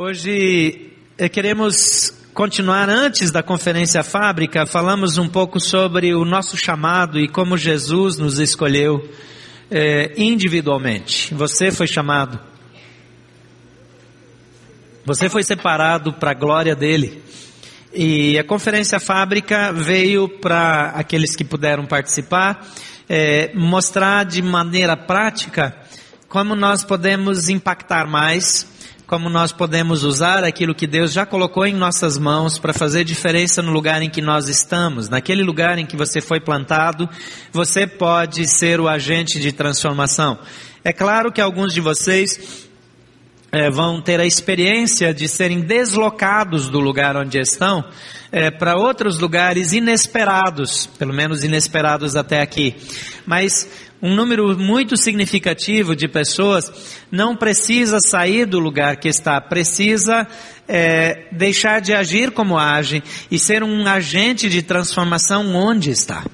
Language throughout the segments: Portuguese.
Hoje eh, queremos continuar antes da conferência fábrica, falamos um pouco sobre o nosso chamado e como Jesus nos escolheu eh, individualmente. Você foi chamado. Você foi separado para a glória dele. E a conferência fábrica veio para aqueles que puderam participar eh, mostrar de maneira prática como nós podemos impactar mais como nós podemos usar aquilo que Deus já colocou em nossas mãos para fazer diferença no lugar em que nós estamos. Naquele lugar em que você foi plantado, você pode ser o agente de transformação. É claro que alguns de vocês é, vão ter a experiência de serem deslocados do lugar onde estão é, para outros lugares inesperados, pelo menos inesperados até aqui. Mas um número muito significativo de pessoas não precisa sair do lugar que está, precisa é, deixar de agir como age e ser um agente de transformação onde está.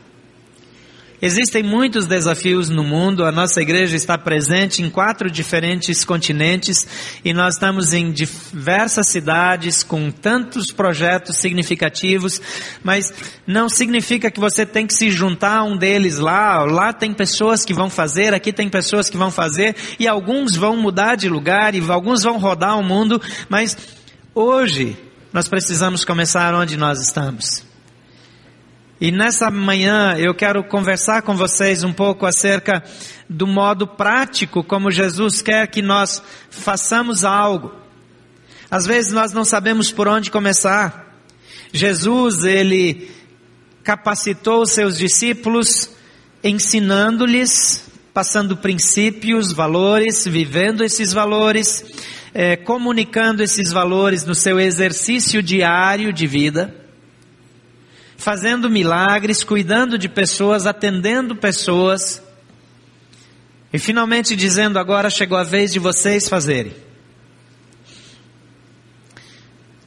Existem muitos desafios no mundo, a nossa igreja está presente em quatro diferentes continentes e nós estamos em diversas cidades com tantos projetos significativos, mas não significa que você tem que se juntar a um deles lá, lá tem pessoas que vão fazer, aqui tem pessoas que vão fazer e alguns vão mudar de lugar e alguns vão rodar o mundo, mas hoje nós precisamos começar onde nós estamos. E nessa manhã eu quero conversar com vocês um pouco acerca do modo prático como Jesus quer que nós façamos algo. Às vezes nós não sabemos por onde começar. Jesus, ele capacitou os seus discípulos ensinando-lhes, passando princípios, valores, vivendo esses valores, eh, comunicando esses valores no seu exercício diário de vida fazendo milagres, cuidando de pessoas, atendendo pessoas. E finalmente dizendo: agora chegou a vez de vocês fazerem.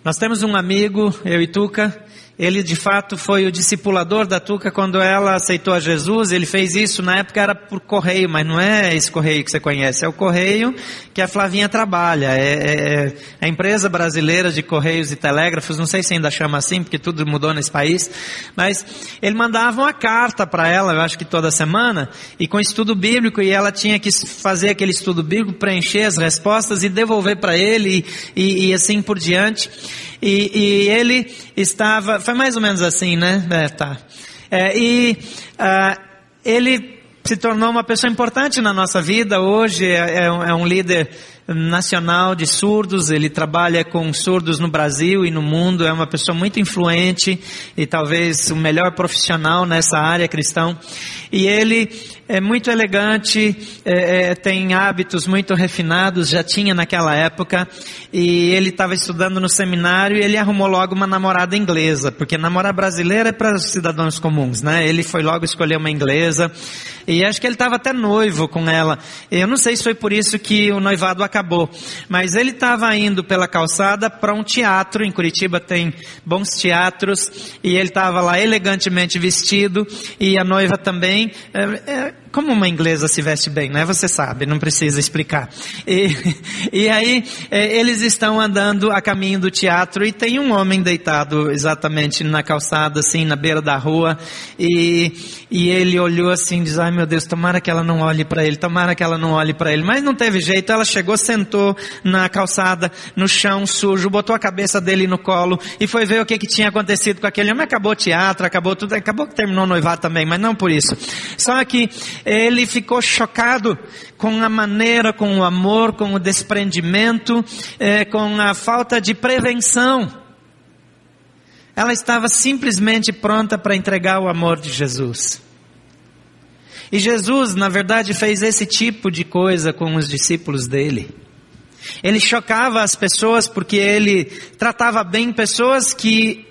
Nós temos um amigo, eu e Tuca, ele de fato foi o discipulador da Tuca quando ela aceitou a Jesus. Ele fez isso na época era por correio, mas não é esse correio que você conhece, é o correio que a Flavinha trabalha. É, é, é a empresa brasileira de correios e telégrafos. Não sei se ainda chama assim, porque tudo mudou nesse país. Mas ele mandava uma carta para ela, eu acho que toda semana, e com estudo bíblico, e ela tinha que fazer aquele estudo bíblico, preencher as respostas e devolver para ele e, e, e assim por diante. E, e, ele estava, foi mais ou menos assim, né? É, tá. É, e uh, ele se tornou uma pessoa importante na nossa vida. Hoje é, é, um, é um líder nacional de surdos, ele trabalha com surdos no Brasil e no mundo, é uma pessoa muito influente e talvez o melhor profissional nessa área cristão. E ele é muito elegante, é, é, tem hábitos muito refinados, já tinha naquela época, e ele estava estudando no seminário e ele arrumou logo uma namorada inglesa, porque namorar brasileira é para cidadãos comuns, né? Ele foi logo escolher uma inglesa, e acho que ele estava até noivo com ela. Eu não sei se foi por isso que o noivado acabou, mas ele estava indo pela calçada para um teatro, em Curitiba tem bons teatros, e ele estava lá elegantemente vestido, e a noiva também, é, é, como uma inglesa se veste bem, né? Você sabe, não precisa explicar. E, e aí, é, eles estão andando a caminho do teatro e tem um homem deitado exatamente na calçada, assim, na beira da rua, e, e ele olhou assim, diz, ai meu Deus, tomara que ela não olhe para ele, tomara que ela não olhe para ele. Mas não teve jeito, ela chegou, sentou na calçada, no chão sujo, botou a cabeça dele no colo e foi ver o que, que tinha acontecido com aquele homem. Acabou o teatro, acabou tudo, acabou que terminou o noivado também, mas não por isso. Só que ele ficou chocado com a maneira, com o amor, com o desprendimento, eh, com a falta de prevenção. Ela estava simplesmente pronta para entregar o amor de Jesus. E Jesus, na verdade, fez esse tipo de coisa com os discípulos dele. Ele chocava as pessoas porque ele tratava bem pessoas que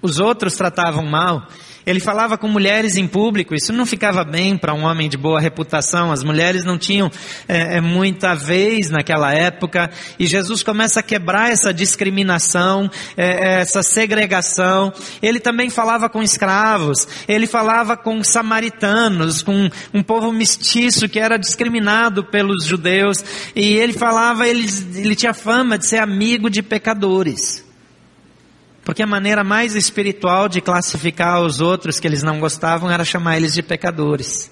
os outros tratavam mal. Ele falava com mulheres em público, isso não ficava bem para um homem de boa reputação, as mulheres não tinham é, é, muita vez naquela época, e Jesus começa a quebrar essa discriminação, é, é essa segregação. Ele também falava com escravos, ele falava com samaritanos, com um povo mestiço que era discriminado pelos judeus, e ele falava, ele, ele tinha fama de ser amigo de pecadores. Porque a maneira mais espiritual de classificar os outros que eles não gostavam era chamar eles de pecadores.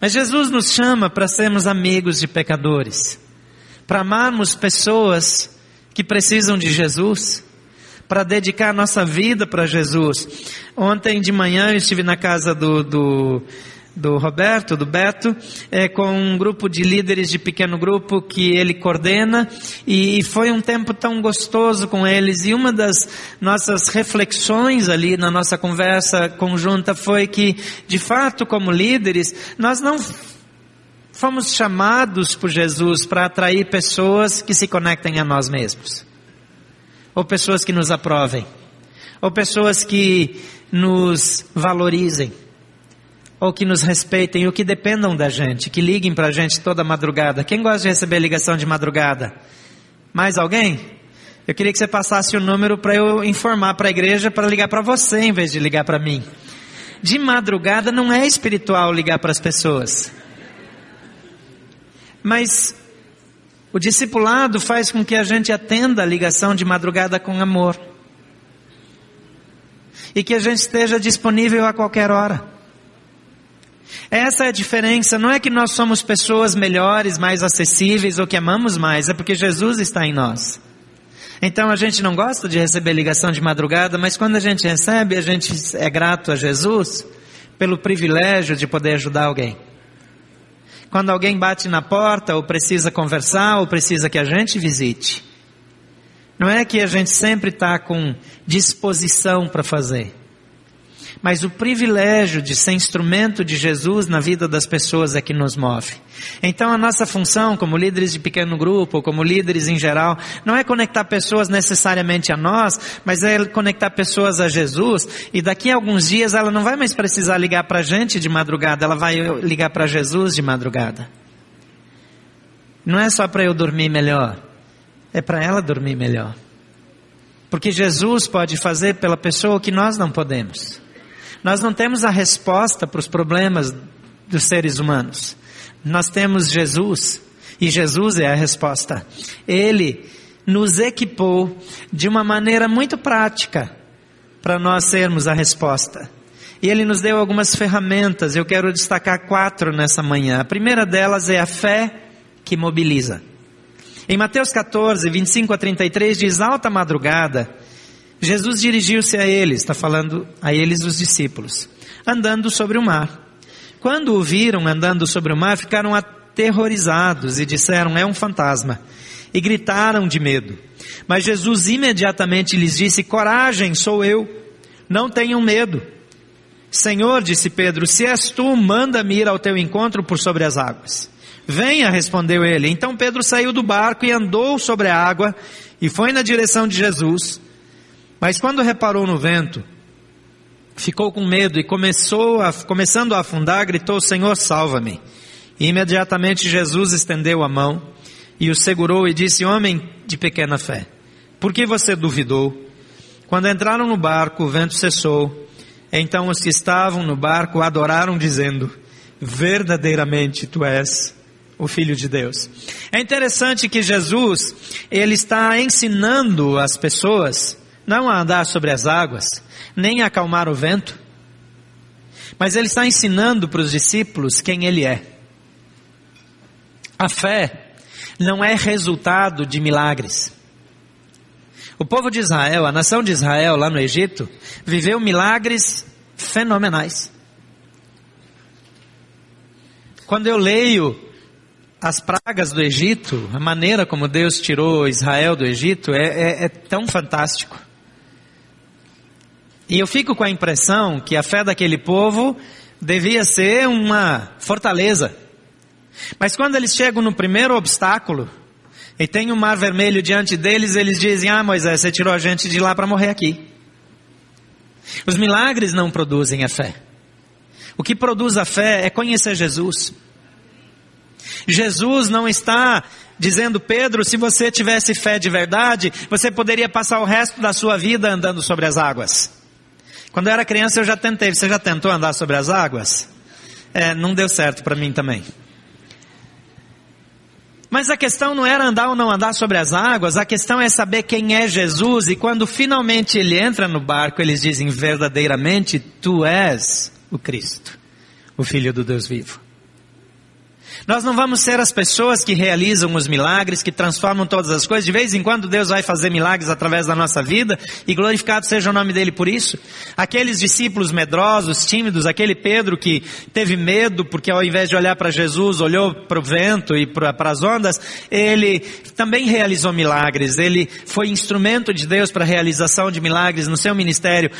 Mas Jesus nos chama para sermos amigos de pecadores, para amarmos pessoas que precisam de Jesus, para dedicar nossa vida para Jesus. Ontem de manhã eu estive na casa do, do do Roberto, do Beto, é, com um grupo de líderes de pequeno grupo que ele coordena. E foi um tempo tão gostoso com eles. E uma das nossas reflexões ali na nossa conversa conjunta foi que, de fato, como líderes, nós não fomos chamados por Jesus para atrair pessoas que se conectem a nós mesmos, ou pessoas que nos aprovem, ou pessoas que nos valorizem ou que nos respeitem, ou que dependam da gente, que liguem para a gente toda madrugada. Quem gosta de receber ligação de madrugada? Mais alguém? Eu queria que você passasse o número para eu informar para a igreja para ligar para você em vez de ligar para mim. De madrugada não é espiritual ligar para as pessoas. Mas o discipulado faz com que a gente atenda a ligação de madrugada com amor. E que a gente esteja disponível a qualquer hora. Essa é a diferença. Não é que nós somos pessoas melhores, mais acessíveis ou que amamos mais, é porque Jesus está em nós. Então a gente não gosta de receber ligação de madrugada, mas quando a gente recebe, a gente é grato a Jesus pelo privilégio de poder ajudar alguém. Quando alguém bate na porta, ou precisa conversar, ou precisa que a gente visite. Não é que a gente sempre está com disposição para fazer mas o privilégio de ser instrumento de Jesus na vida das pessoas é que nos move. Então a nossa função como líderes de pequeno grupo, como líderes em geral, não é conectar pessoas necessariamente a nós, mas é conectar pessoas a Jesus, e daqui a alguns dias ela não vai mais precisar ligar para a gente de madrugada, ela vai ligar para Jesus de madrugada. Não é só para eu dormir melhor, é para ela dormir melhor. Porque Jesus pode fazer pela pessoa o que nós não podemos. Nós não temos a resposta para os problemas dos seres humanos. Nós temos Jesus, e Jesus é a resposta. Ele nos equipou de uma maneira muito prática para nós sermos a resposta. E ele nos deu algumas ferramentas, eu quero destacar quatro nessa manhã. A primeira delas é a fé que mobiliza. Em Mateus 14, 25 a 33 diz: Alta madrugada, Jesus dirigiu-se a eles, está falando a eles os discípulos, andando sobre o mar. Quando o viram andando sobre o mar, ficaram aterrorizados e disseram: É um fantasma. E gritaram de medo. Mas Jesus imediatamente lhes disse: Coragem, sou eu. Não tenham medo. Senhor, disse Pedro, se és tu, manda-me ir ao teu encontro por sobre as águas. Venha, respondeu ele. Então Pedro saiu do barco e andou sobre a água e foi na direção de Jesus. Mas quando reparou no vento, ficou com medo e começou a, começando a afundar, gritou: Senhor, salva-me. E imediatamente Jesus estendeu a mão e o segurou e disse: Homem de pequena fé, por que você duvidou? Quando entraram no barco, o vento cessou. Então os que estavam no barco adoraram, dizendo: Verdadeiramente tu és o Filho de Deus. É interessante que Jesus, ele está ensinando as pessoas não a andar sobre as águas, nem a acalmar o vento, mas ele está ensinando para os discípulos quem ele é. A fé não é resultado de milagres. O povo de Israel, a nação de Israel lá no Egito, viveu milagres fenomenais. Quando eu leio as pragas do Egito, a maneira como Deus tirou Israel do Egito, é, é, é tão fantástico. E eu fico com a impressão que a fé daquele povo devia ser uma fortaleza. Mas quando eles chegam no primeiro obstáculo, e tem o um mar vermelho diante deles, eles dizem: Ah, Moisés, você tirou a gente de lá para morrer aqui. Os milagres não produzem a fé. O que produz a fé é conhecer Jesus. Jesus não está dizendo, Pedro, se você tivesse fé de verdade, você poderia passar o resto da sua vida andando sobre as águas. Quando eu era criança eu já tentei. Você já tentou andar sobre as águas? É, não deu certo para mim também. Mas a questão não era andar ou não andar sobre as águas, a questão é saber quem é Jesus e quando finalmente ele entra no barco, eles dizem verdadeiramente, tu és o Cristo, o Filho do Deus vivo. Nós não vamos ser as pessoas que realizam os milagres, que transformam todas as coisas. De vez em quando Deus vai fazer milagres através da nossa vida e glorificado seja o nome dele por isso. Aqueles discípulos medrosos, tímidos, aquele Pedro que teve medo porque ao invés de olhar para Jesus, olhou para o vento e para as ondas, ele também realizou milagres. Ele foi instrumento de Deus para a realização de milagres no seu ministério.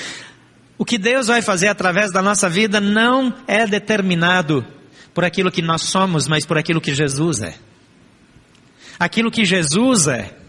O que Deus vai fazer através da nossa vida não é determinado por aquilo que nós somos, mas por aquilo que Jesus é. Aquilo que Jesus é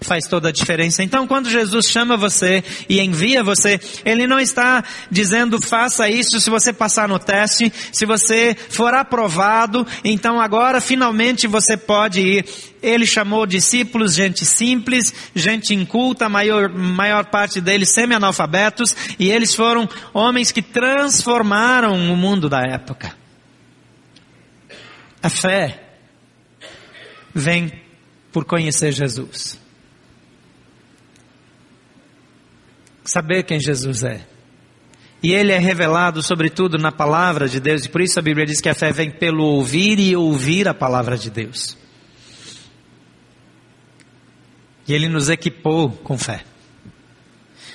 faz toda a diferença. Então, quando Jesus chama você e envia você, Ele não está dizendo faça isso se você passar no teste, se você for aprovado, então agora finalmente você pode ir. Ele chamou discípulos, gente simples, gente inculta, maior, maior parte deles semi-analfabetos, e eles foram homens que transformaram o mundo da época. A fé vem por conhecer Jesus. Saber quem Jesus é. E ele é revelado, sobretudo, na palavra de Deus, e por isso a Bíblia diz que a fé vem pelo ouvir e ouvir a palavra de Deus. E ele nos equipou com fé.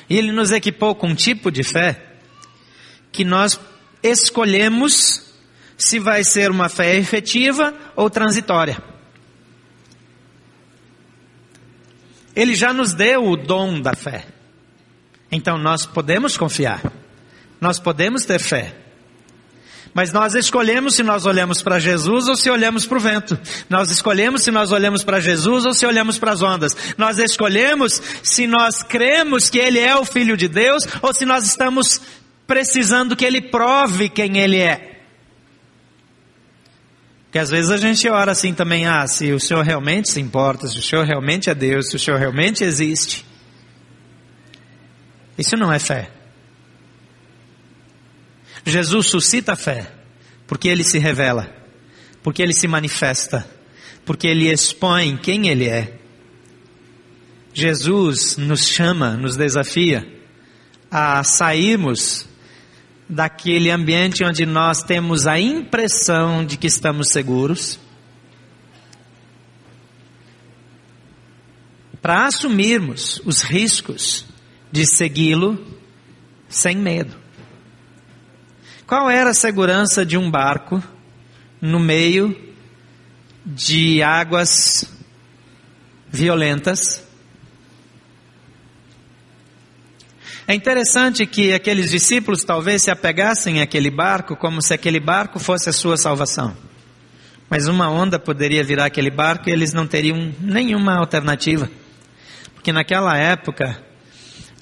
E ele nos equipou com um tipo de fé que nós escolhemos se vai ser uma fé efetiva ou transitória. Ele já nos deu o dom da fé. Então nós podemos confiar. Nós podemos ter fé. Mas nós escolhemos se nós olhamos para Jesus ou se olhamos para o vento. Nós escolhemos se nós olhamos para Jesus ou se olhamos para as ondas. Nós escolhemos se nós cremos que Ele é o Filho de Deus ou se nós estamos precisando que Ele prove quem Ele é. Porque às vezes a gente ora assim também, ah, se o Senhor realmente se importa, se o Senhor realmente é Deus, se o Senhor realmente existe. Isso não é fé. Jesus suscita fé, porque ele se revela, porque ele se manifesta, porque ele expõe quem ele é. Jesus nos chama, nos desafia a sairmos daquele ambiente onde nós temos a impressão de que estamos seguros, para assumirmos os riscos de segui-lo sem medo. Qual era a segurança de um barco no meio de águas violentas? É interessante que aqueles discípulos talvez se apegassem àquele barco como se aquele barco fosse a sua salvação. Mas uma onda poderia virar aquele barco e eles não teriam nenhuma alternativa. Porque naquela época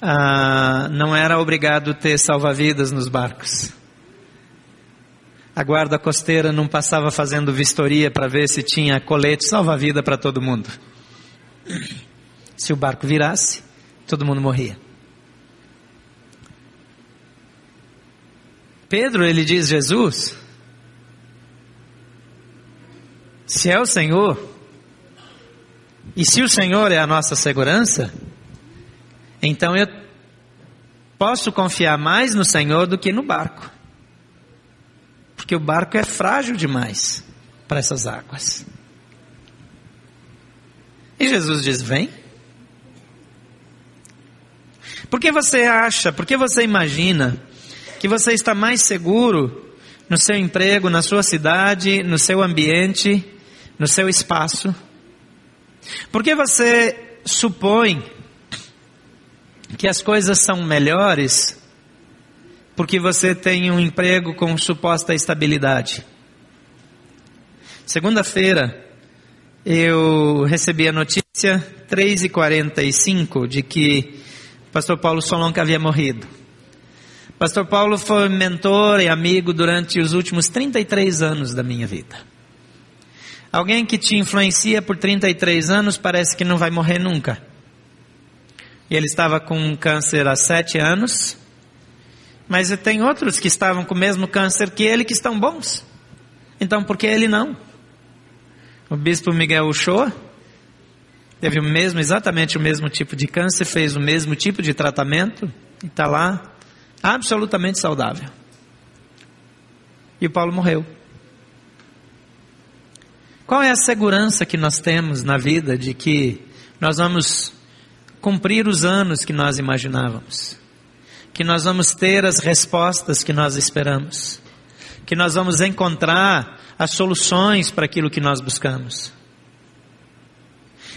ah, não era obrigado ter salva-vidas nos barcos. A guarda costeira não passava fazendo vistoria para ver se tinha colete salva-vida para todo mundo. Se o barco virasse, todo mundo morria. Pedro, ele diz: Jesus, se é o Senhor, e se o Senhor é a nossa segurança, então eu posso confiar mais no Senhor do que no barco. Porque o barco é frágil demais para essas águas. E Jesus diz: Vem. Por que você acha, por que você imagina que você está mais seguro no seu emprego, na sua cidade, no seu ambiente, no seu espaço? Por que você supõe que as coisas são melhores porque você tem um emprego com suposta estabilidade? Segunda-feira, eu recebi a notícia, 3h45, de que o pastor Paulo Solonca havia morrido. Pastor Paulo foi mentor e amigo durante os últimos 33 anos da minha vida. Alguém que te influencia por 33 anos parece que não vai morrer nunca. E ele estava com câncer há sete anos, mas tem outros que estavam com o mesmo câncer que ele que estão bons. Então por que ele não? O bispo Miguel Uchoa teve o mesmo, exatamente o mesmo tipo de câncer, fez o mesmo tipo de tratamento e está lá absolutamente saudável. E o Paulo morreu. Qual é a segurança que nós temos na vida de que nós vamos cumprir os anos que nós imaginávamos? Que nós vamos ter as respostas que nós esperamos? Que nós vamos encontrar as soluções para aquilo que nós buscamos?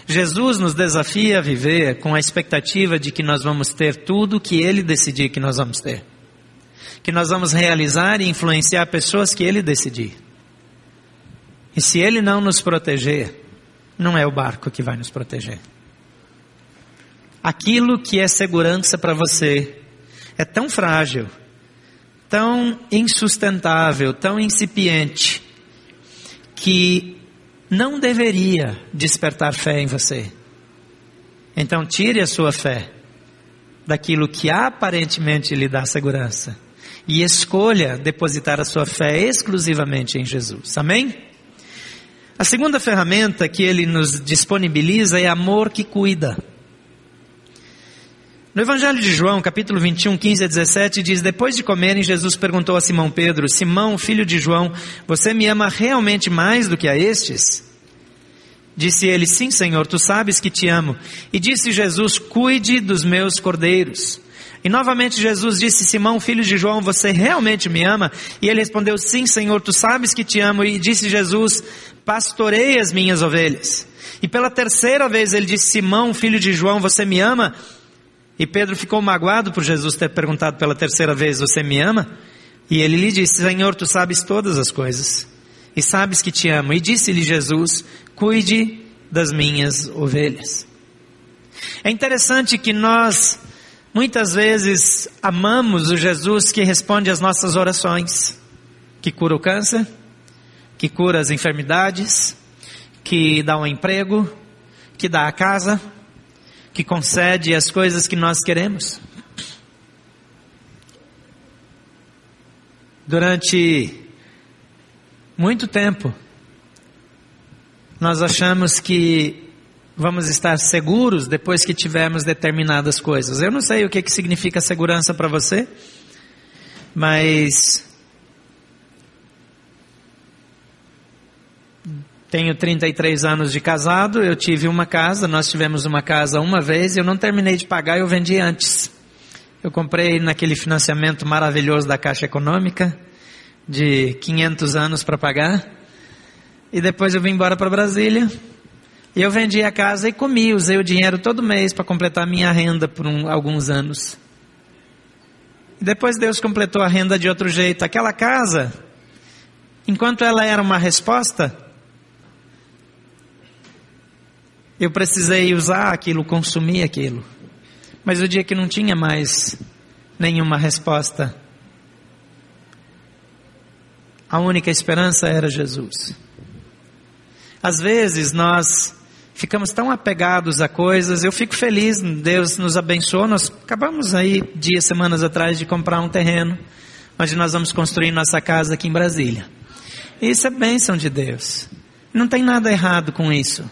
Jesus nos desafia a viver com a expectativa de que nós vamos ter tudo que Ele decidir que nós vamos ter. Que nós vamos realizar e influenciar pessoas que Ele decidir. E se Ele não nos proteger, não é o barco que vai nos proteger. Aquilo que é segurança para você é tão frágil, tão insustentável, tão incipiente, que não deveria despertar fé em você. Então tire a sua fé daquilo que aparentemente lhe dá segurança e escolha depositar a sua fé exclusivamente em Jesus. Amém? A segunda ferramenta que ele nos disponibiliza é amor que cuida. No Evangelho de João, capítulo 21, 15 a 17, diz: Depois de comerem, Jesus perguntou a Simão Pedro: Simão, filho de João, você me ama realmente mais do que a estes? Disse ele: Sim, Senhor, tu sabes que te amo. E disse Jesus: Cuide dos meus cordeiros. E novamente Jesus disse: Simão, filho de João, você realmente me ama? E ele respondeu: Sim, Senhor, tu sabes que te amo. E disse Jesus: Pastorei as minhas ovelhas. E pela terceira vez ele disse: Simão, filho de João, você me ama? E Pedro ficou magoado por Jesus ter perguntado pela terceira vez: Você me ama? E ele lhe disse: Senhor, tu sabes todas as coisas, e sabes que te amo. E disse-lhe Jesus: Cuide das minhas ovelhas. É interessante que nós, muitas vezes, amamos o Jesus que responde às nossas orações, que cura o câncer, que cura as enfermidades, que dá um emprego, que dá a casa que concede as coisas que nós queremos. Durante muito tempo, nós achamos que vamos estar seguros depois que tivermos determinadas coisas. Eu não sei o que, que significa segurança para você, mas Tenho 33 anos de casado, eu tive uma casa, nós tivemos uma casa uma vez, eu não terminei de pagar, eu vendi antes. Eu comprei naquele financiamento maravilhoso da Caixa Econômica, de 500 anos para pagar, e depois eu vim embora para Brasília, e eu vendi a casa e comi, usei o dinheiro todo mês para completar a minha renda por um, alguns anos. E depois Deus completou a renda de outro jeito. Aquela casa, enquanto ela era uma resposta, Eu precisei usar aquilo, consumir aquilo. Mas o dia que não tinha mais nenhuma resposta, a única esperança era Jesus. Às vezes nós ficamos tão apegados a coisas, eu fico feliz, Deus nos abençoou, nós acabamos aí dias, semanas atrás de comprar um terreno, onde nós vamos construir nossa casa aqui em Brasília. Isso é bênção de Deus. Não tem nada errado com isso.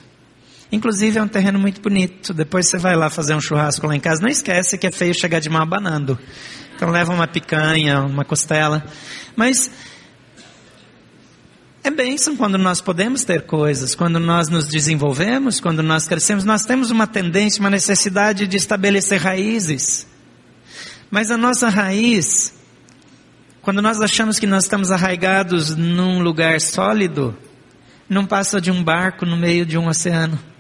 Inclusive é um terreno muito bonito. Depois você vai lá fazer um churrasco lá em casa. Não esquece que é feio chegar de mal abanando. Então leva uma picanha, uma costela. Mas é bênção quando nós podemos ter coisas, quando nós nos desenvolvemos, quando nós crescemos. Nós temos uma tendência, uma necessidade de estabelecer raízes. Mas a nossa raiz, quando nós achamos que nós estamos arraigados num lugar sólido, não passa de um barco no meio de um oceano.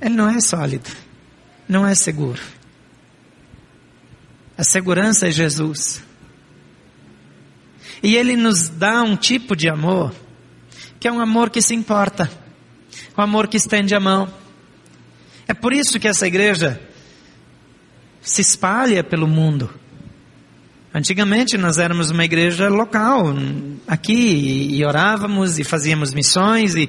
Ele não é sólido, não é seguro. A segurança é Jesus. E ele nos dá um tipo de amor, que é um amor que se importa, um amor que estende a mão. É por isso que essa igreja se espalha pelo mundo. Antigamente nós éramos uma igreja local, aqui, e orávamos e fazíamos missões, e,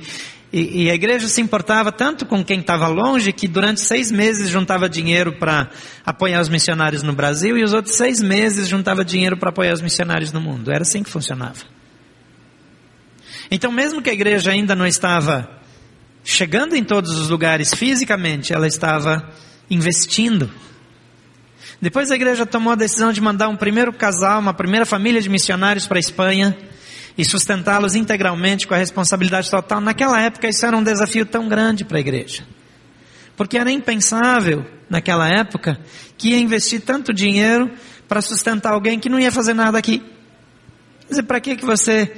e, e a igreja se importava tanto com quem estava longe que durante seis meses juntava dinheiro para apoiar os missionários no Brasil e os outros seis meses juntava dinheiro para apoiar os missionários no mundo. Era assim que funcionava. Então, mesmo que a igreja ainda não estava chegando em todos os lugares fisicamente, ela estava investindo depois a igreja tomou a decisão de mandar um primeiro casal, uma primeira família de missionários para a Espanha e sustentá-los integralmente com a responsabilidade total. Naquela época isso era um desafio tão grande para a igreja. Porque era impensável, naquela época, que ia investir tanto dinheiro para sustentar alguém que não ia fazer nada aqui. Quer dizer, para que, que você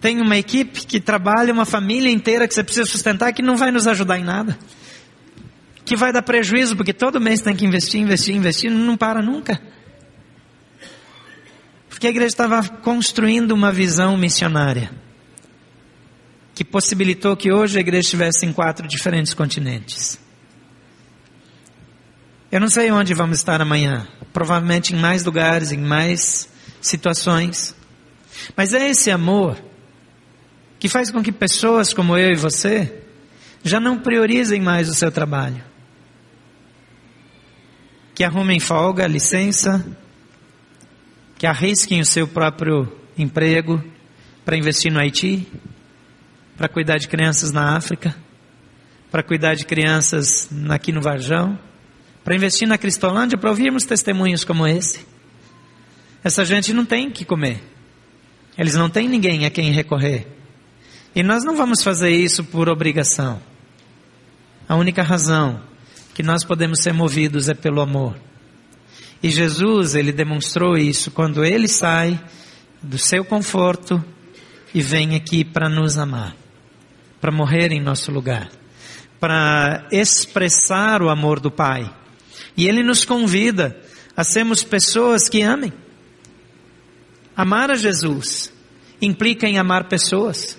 tem uma equipe que trabalha, uma família inteira que você precisa sustentar que não vai nos ajudar em nada? que vai dar prejuízo, porque todo mês tem que investir, investir, investir, não para nunca. Porque a igreja estava construindo uma visão missionária, que possibilitou que hoje a igreja estivesse em quatro diferentes continentes. Eu não sei onde vamos estar amanhã, provavelmente em mais lugares, em mais situações. Mas é esse amor que faz com que pessoas como eu e você já não priorizem mais o seu trabalho que arrumem folga, licença, que arrisquem o seu próprio emprego para investir no Haiti, para cuidar de crianças na África, para cuidar de crianças aqui no Varjão, para investir na Cristolândia, para ouvirmos testemunhos como esse. Essa gente não tem que comer. Eles não têm ninguém a quem recorrer. E nós não vamos fazer isso por obrigação. A única razão que nós podemos ser movidos é pelo amor. E Jesus, ele demonstrou isso quando ele sai do seu conforto e vem aqui para nos amar, para morrer em nosso lugar, para expressar o amor do Pai. E ele nos convida a sermos pessoas que amem. Amar a Jesus implica em amar pessoas.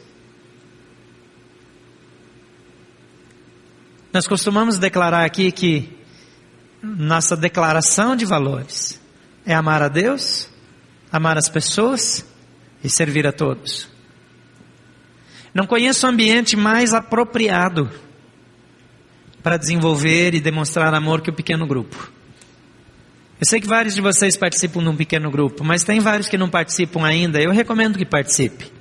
Nós costumamos declarar aqui que nossa declaração de valores é amar a Deus, amar as pessoas e servir a todos. Não conheço ambiente mais apropriado para desenvolver e demonstrar amor que o pequeno grupo. Eu sei que vários de vocês participam de um pequeno grupo, mas tem vários que não participam ainda. Eu recomendo que participe.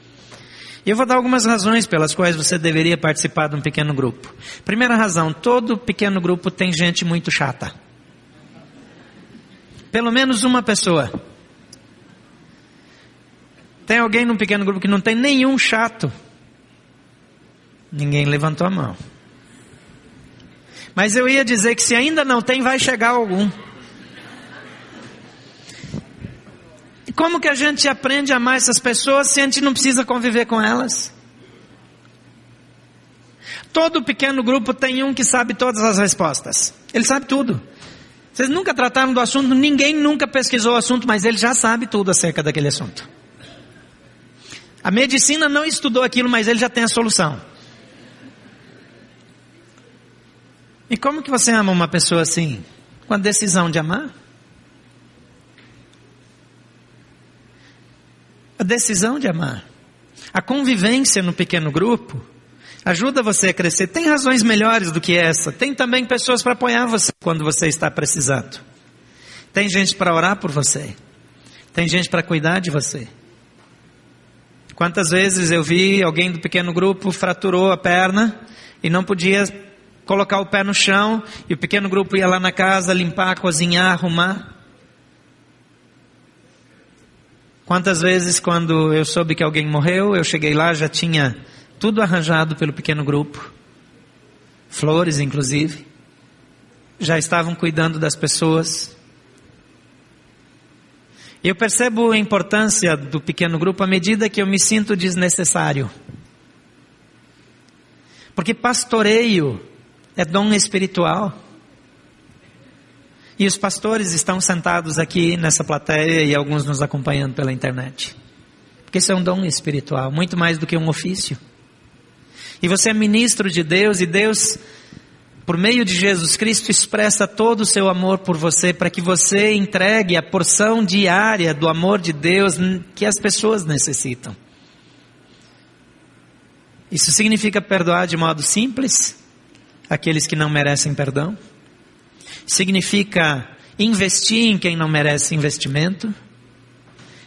E eu vou dar algumas razões pelas quais você deveria participar de um pequeno grupo. Primeira razão, todo pequeno grupo tem gente muito chata. Pelo menos uma pessoa. Tem alguém num pequeno grupo que não tem nenhum chato? Ninguém levantou a mão. Mas eu ia dizer que se ainda não tem, vai chegar algum. Como que a gente aprende a amar essas pessoas se a gente não precisa conviver com elas? Todo pequeno grupo tem um que sabe todas as respostas. Ele sabe tudo. Vocês nunca trataram do assunto, ninguém nunca pesquisou o assunto, mas ele já sabe tudo acerca daquele assunto. A medicina não estudou aquilo, mas ele já tem a solução. E como que você ama uma pessoa assim? Com a decisão de amar? a decisão de amar. A convivência no pequeno grupo ajuda você a crescer. Tem razões melhores do que essa. Tem também pessoas para apoiar você quando você está precisando. Tem gente para orar por você. Tem gente para cuidar de você. Quantas vezes eu vi alguém do pequeno grupo fraturou a perna e não podia colocar o pé no chão e o pequeno grupo ia lá na casa limpar, cozinhar, arrumar. Quantas vezes, quando eu soube que alguém morreu, eu cheguei lá, já tinha tudo arranjado pelo pequeno grupo, flores inclusive, já estavam cuidando das pessoas. Eu percebo a importância do pequeno grupo à medida que eu me sinto desnecessário. Porque pastoreio é dom espiritual. E os pastores estão sentados aqui nessa plateia e alguns nos acompanhando pela internet. Porque isso é um dom espiritual, muito mais do que um ofício. E você é ministro de Deus e Deus por meio de Jesus Cristo, expressa todo o seu amor por você, para que você entregue a porção diária do amor de Deus que as pessoas necessitam. Isso significa perdoar de modo simples aqueles que não merecem perdão. Significa investir em quem não merece investimento.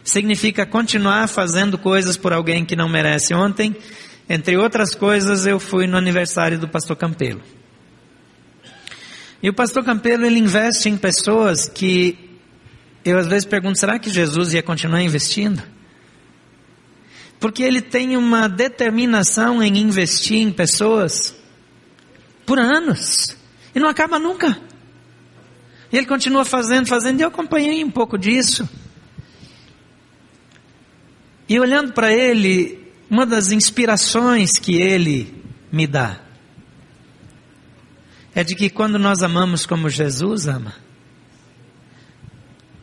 Significa continuar fazendo coisas por alguém que não merece. Ontem, entre outras coisas, eu fui no aniversário do pastor Campelo. E o pastor Campelo, ele investe em pessoas que eu às vezes pergunto, será que Jesus ia continuar investindo? Porque ele tem uma determinação em investir em pessoas por anos. E não acaba nunca. E ele continua fazendo, fazendo, e eu acompanhei um pouco disso. E olhando para ele, uma das inspirações que ele me dá é de que quando nós amamos como Jesus ama,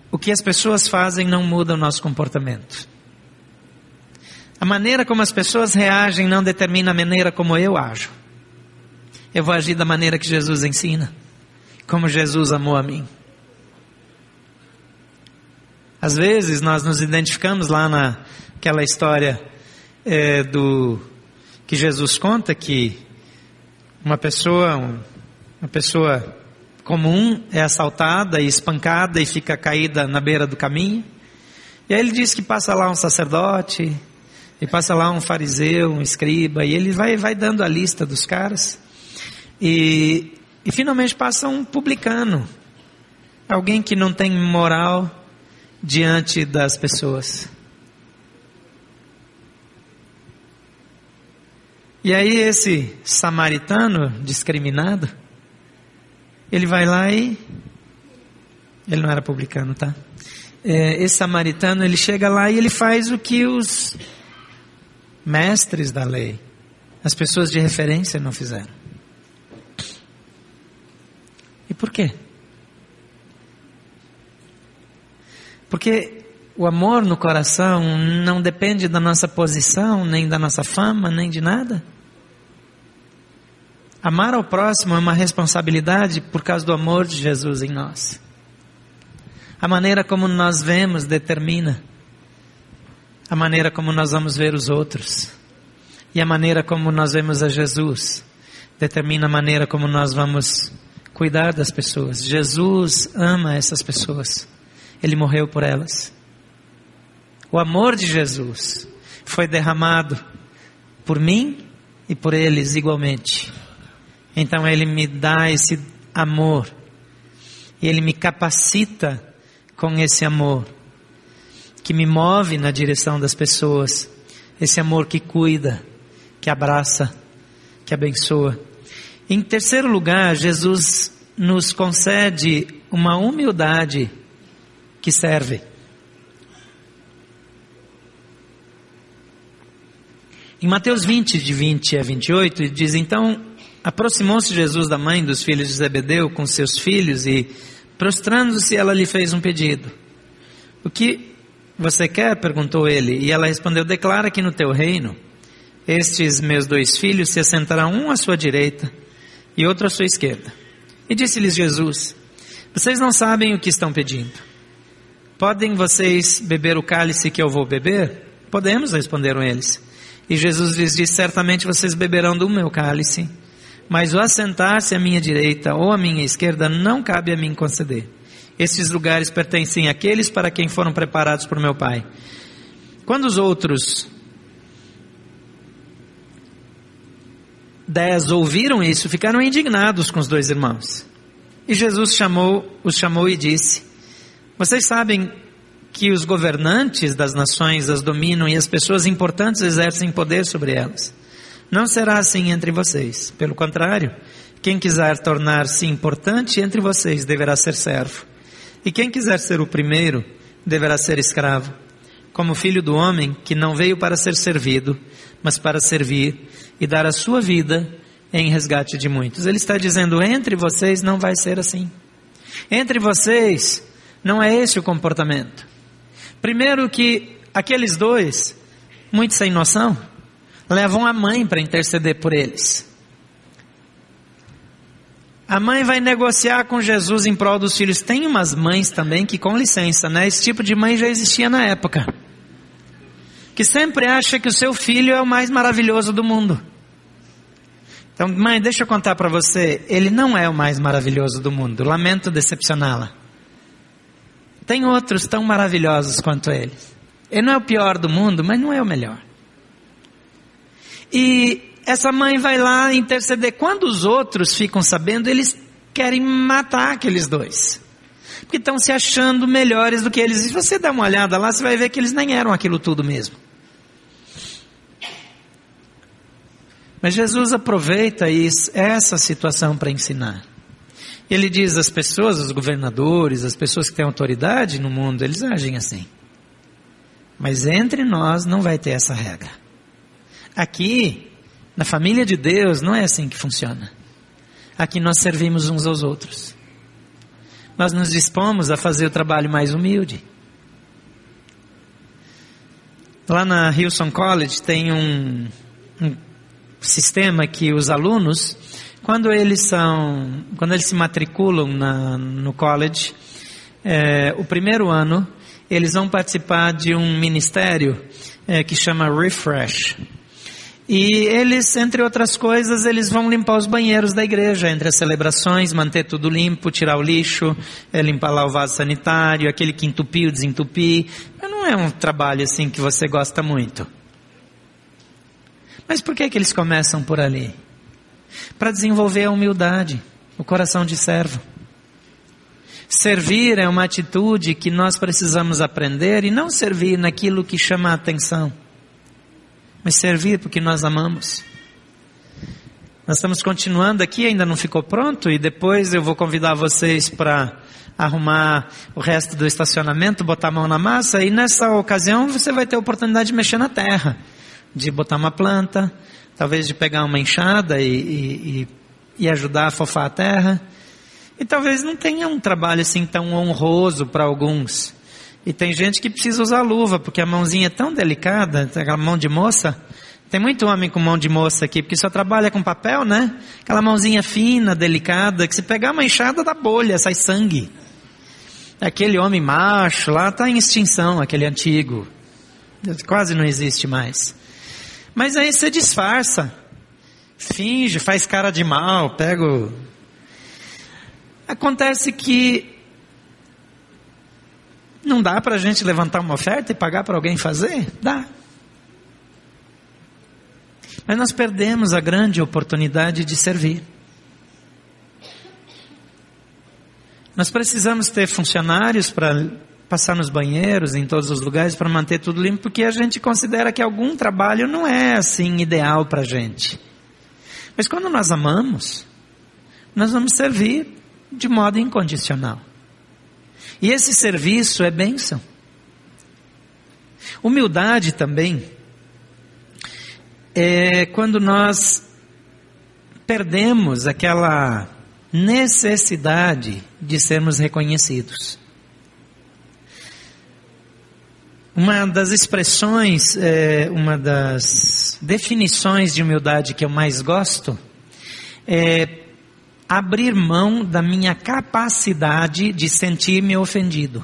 o que as pessoas fazem não muda o nosso comportamento. A maneira como as pessoas reagem não determina a maneira como eu ajo. Eu vou agir da maneira que Jesus ensina, como Jesus amou a mim. Às vezes nós nos identificamos lá naquela história é, do que Jesus conta que uma pessoa, um, uma pessoa comum é assaltada e espancada e fica caída na beira do caminho. E aí ele diz que passa lá um sacerdote, e passa lá um fariseu, um escriba, e ele vai, vai dando a lista dos caras. E, e finalmente passa um publicano, alguém que não tem moral diante das pessoas. E aí esse samaritano discriminado, ele vai lá e. Ele não era publicano, tá? É, esse samaritano, ele chega lá e ele faz o que os mestres da lei, as pessoas de referência não fizeram. E por quê? Porque o amor no coração não depende da nossa posição, nem da nossa fama, nem de nada. Amar ao próximo é uma responsabilidade por causa do amor de Jesus em nós. A maneira como nós vemos determina a maneira como nós vamos ver os outros. E a maneira como nós vemos a Jesus determina a maneira como nós vamos cuidar das pessoas. Jesus ama essas pessoas. Ele morreu por elas. O amor de Jesus foi derramado por mim e por eles igualmente. Então ele me dá esse amor. E ele me capacita com esse amor que me move na direção das pessoas. Esse amor que cuida, que abraça, que abençoa. Em terceiro lugar, Jesus nos concede uma humildade que serve. Em Mateus 20, de 20 a 28, diz: Então aproximou-se Jesus da mãe dos filhos de Zebedeu com seus filhos e, prostrando-se, ela lhe fez um pedido. O que você quer? perguntou ele. E ela respondeu: Declara que no teu reino estes meus dois filhos se assentarão um à sua direita e outro à sua esquerda. E disse-lhes Jesus: Vocês não sabem o que estão pedindo. Podem vocês beber o cálice que eu vou beber? Podemos, responderam eles. E Jesus lhes disse: Certamente vocês beberão do meu cálice, mas o assentar-se à minha direita ou à minha esquerda não cabe a mim conceder. Estes lugares pertencem àqueles para quem foram preparados por meu Pai. Quando os outros dez ouviram isso, ficaram indignados com os dois irmãos. E Jesus chamou, os chamou e disse: Vocês sabem que os governantes das nações as dominam e as pessoas importantes exercem poder sobre elas. Não será assim entre vocês. Pelo contrário, quem quiser tornar-se importante entre vocês deverá ser servo. E quem quiser ser o primeiro deverá ser escravo, como filho do homem que não veio para ser servido, mas para servir e dar a sua vida em resgate de muitos. Ele está dizendo: entre vocês não vai ser assim. Entre vocês não é esse o comportamento. Primeiro que aqueles dois, muito sem noção, levam a mãe para interceder por eles. A mãe vai negociar com Jesus em prol dos filhos. Tem umas mães também que, com licença, né? Esse tipo de mãe já existia na época. Que sempre acha que o seu filho é o mais maravilhoso do mundo. Então, mãe, deixa eu contar para você, ele não é o mais maravilhoso do mundo. Lamento decepcioná-la. Tem outros tão maravilhosos quanto ele. Ele não é o pior do mundo, mas não é o melhor. E essa mãe vai lá interceder. Quando os outros ficam sabendo, eles querem matar aqueles dois. Porque estão se achando melhores do que eles. Se você dá uma olhada lá, você vai ver que eles nem eram aquilo tudo mesmo. Mas Jesus aproveita isso, essa situação para ensinar. Ele diz às pessoas, os governadores, as pessoas que têm autoridade no mundo, eles agem assim. Mas entre nós não vai ter essa regra. Aqui, na família de Deus, não é assim que funciona. Aqui nós servimos uns aos outros. Nós nos dispomos a fazer o trabalho mais humilde. Lá na Hilson College tem um, um sistema que os alunos, quando eles são, quando eles se matriculam na, no college, é, o primeiro ano, eles vão participar de um ministério é, que chama Refresh. E eles, entre outras coisas, eles vão limpar os banheiros da igreja, entre as celebrações, manter tudo limpo, tirar o lixo, é, limpar lá o vaso sanitário, aquele que entupiu, desentupir. Não é um trabalho assim que você gosta muito. Mas por que, que eles começam por ali? Para desenvolver a humildade, o coração de servo. Servir é uma atitude que nós precisamos aprender e não servir naquilo que chama a atenção, mas servir porque nós amamos. Nós estamos continuando aqui, ainda não ficou pronto, e depois eu vou convidar vocês para arrumar o resto do estacionamento, botar a mão na massa, e nessa ocasião você vai ter a oportunidade de mexer na terra de botar uma planta, talvez de pegar uma enxada e, e, e ajudar a fofar a terra. E talvez não tenha um trabalho assim tão honroso para alguns. E tem gente que precisa usar luva, porque a mãozinha é tão delicada, aquela mão de moça. Tem muito homem com mão de moça aqui, porque só trabalha com papel, né? Aquela mãozinha fina, delicada, que se pegar uma enxada da bolha, sai sangue. Aquele homem macho lá está em extinção, aquele antigo. Quase não existe mais. Mas aí você disfarça, finge, faz cara de mal, pega. O... Acontece que não dá para a gente levantar uma oferta e pagar para alguém fazer? Dá. Mas nós perdemos a grande oportunidade de servir. Nós precisamos ter funcionários para passar nos banheiros, em todos os lugares, para manter tudo limpo, porque a gente considera que algum trabalho não é assim ideal para a gente. Mas quando nós amamos, nós vamos servir de modo incondicional. E esse serviço é bênção. Humildade também é quando nós perdemos aquela necessidade de sermos reconhecidos. Uma das expressões, é, uma das definições de humildade que eu mais gosto é abrir mão da minha capacidade de sentir-me ofendido.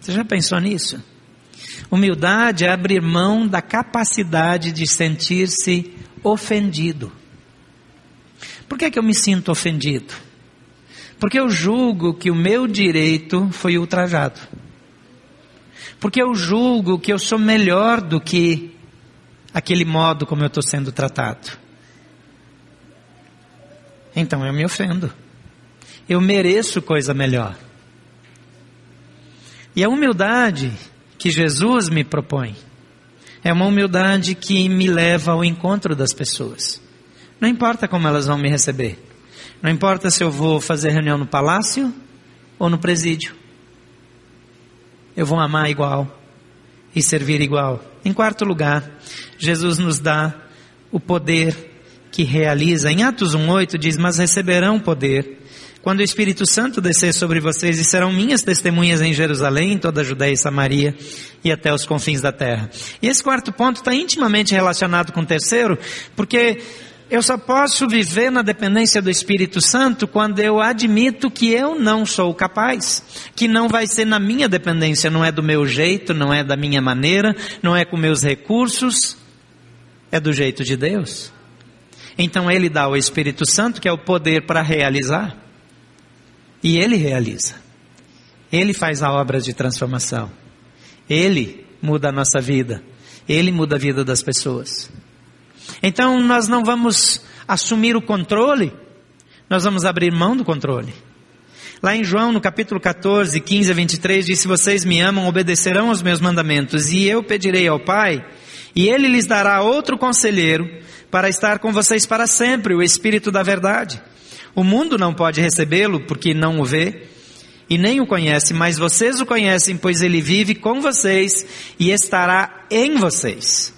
Você já pensou nisso? Humildade é abrir mão da capacidade de sentir-se ofendido. Por que, que eu me sinto ofendido? Porque eu julgo que o meu direito foi ultrajado. Porque eu julgo que eu sou melhor do que aquele modo como eu estou sendo tratado. Então eu me ofendo. Eu mereço coisa melhor. E a humildade que Jesus me propõe é uma humildade que me leva ao encontro das pessoas. Não importa como elas vão me receber. Não importa se eu vou fazer reunião no palácio ou no presídio eu vou amar igual e servir igual. Em quarto lugar, Jesus nos dá o poder que realiza. Em Atos 1:8 diz: "Mas receberão poder quando o Espírito Santo descer sobre vocês e serão minhas testemunhas em Jerusalém, toda a Judéia e Samaria e até os confins da terra." E esse quarto ponto está intimamente relacionado com o terceiro, porque Eu só posso viver na dependência do Espírito Santo quando eu admito que eu não sou capaz, que não vai ser na minha dependência, não é do meu jeito, não é da minha maneira, não é com meus recursos, é do jeito de Deus. Então Ele dá o Espírito Santo, que é o poder para realizar, e Ele realiza. Ele faz a obra de transformação. Ele muda a nossa vida. Ele muda a vida das pessoas. Então nós não vamos assumir o controle, nós vamos abrir mão do controle. Lá em João, no capítulo 14, 15 a 23, diz: Se vocês me amam, obedecerão aos meus mandamentos, e eu pedirei ao Pai, e ele lhes dará outro conselheiro para estar com vocês para sempre, o Espírito da Verdade. O mundo não pode recebê-lo porque não o vê e nem o conhece, mas vocês o conhecem, pois ele vive com vocês e estará em vocês.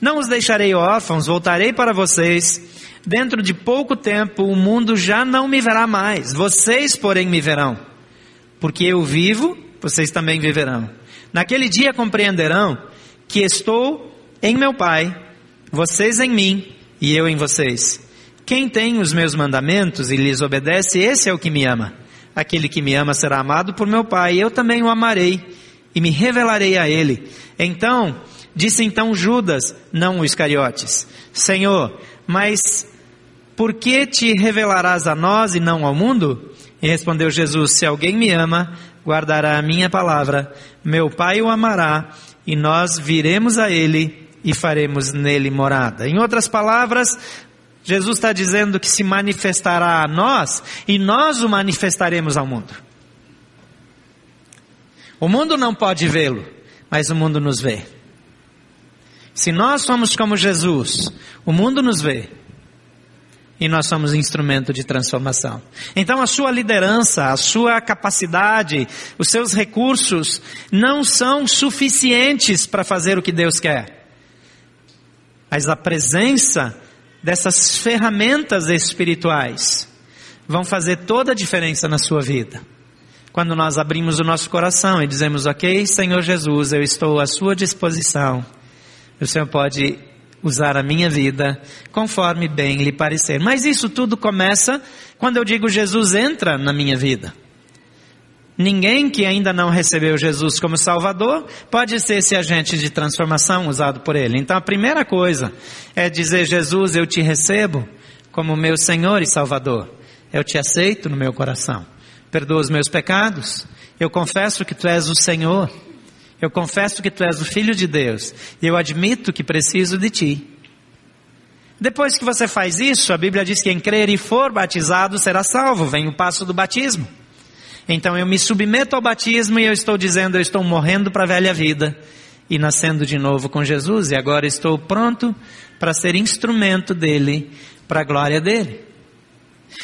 Não os deixarei órfãos, voltarei para vocês. Dentro de pouco tempo o mundo já não me verá mais, vocês, porém, me verão. Porque eu vivo, vocês também viverão. Naquele dia compreenderão que estou em meu Pai, vocês em mim e eu em vocês. Quem tem os meus mandamentos e lhes obedece, esse é o que me ama. Aquele que me ama será amado por meu Pai, e eu também o amarei e me revelarei a ele. Então, Disse então Judas, não o Iscariotes: Senhor, mas por que te revelarás a nós e não ao mundo? E respondeu Jesus: Se alguém me ama, guardará a minha palavra, meu Pai o amará, e nós viremos a ele e faremos nele morada. Em outras palavras, Jesus está dizendo que se manifestará a nós e nós o manifestaremos ao mundo. O mundo não pode vê-lo, mas o mundo nos vê. Se nós somos como Jesus, o mundo nos vê. E nós somos instrumento de transformação. Então a sua liderança, a sua capacidade, os seus recursos não são suficientes para fazer o que Deus quer. Mas a presença dessas ferramentas espirituais vão fazer toda a diferença na sua vida. Quando nós abrimos o nosso coração e dizemos, ok, Senhor Jesus, eu estou à sua disposição o Senhor pode usar a minha vida conforme bem lhe parecer. Mas isso tudo começa quando eu digo Jesus entra na minha vida. Ninguém que ainda não recebeu Jesus como Salvador pode ser esse agente de transformação usado por Ele. Então a primeira coisa é dizer: Jesus, eu te recebo como meu Senhor e Salvador. Eu te aceito no meu coração. Perdoa os meus pecados. Eu confesso que Tu és o Senhor. Eu confesso que tu és o filho de Deus e eu admito que preciso de ti. Depois que você faz isso, a Bíblia diz que quem crer e for batizado será salvo. Vem o passo do batismo. Então eu me submeto ao batismo e eu estou dizendo, eu estou morrendo para a velha vida e nascendo de novo com Jesus e agora estou pronto para ser instrumento dele, para a glória dele.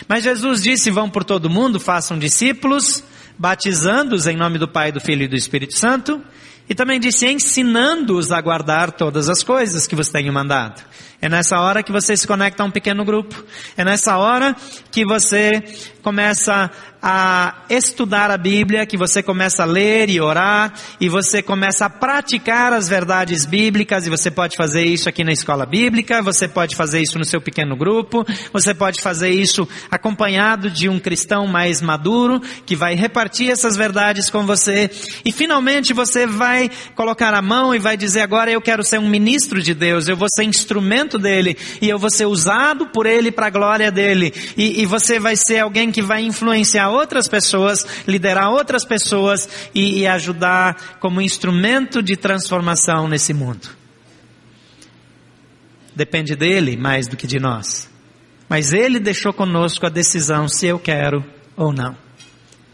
Mas Jesus disse: vão por todo mundo, façam discípulos, batizando-os em nome do Pai, do Filho e do Espírito Santo, e também disse ensinando-os a guardar todas as coisas que vos tenho mandado. É nessa hora que você se conecta a um pequeno grupo. É nessa hora que você começa a estudar a Bíblia, que você começa a ler e orar, e você começa a praticar as verdades bíblicas, e você pode fazer isso aqui na escola bíblica, você pode fazer isso no seu pequeno grupo, você pode fazer isso acompanhado de um cristão mais maduro, que vai repartir essas verdades com você, e finalmente você vai colocar a mão e vai dizer agora eu quero ser um ministro de Deus, eu vou ser instrumento dele, e eu vou ser usado por ele para a glória dele, e, e você vai ser alguém que vai influenciar outras pessoas, liderar outras pessoas e, e ajudar como instrumento de transformação nesse mundo. Depende dele mais do que de nós. Mas ele deixou conosco a decisão se eu quero ou não.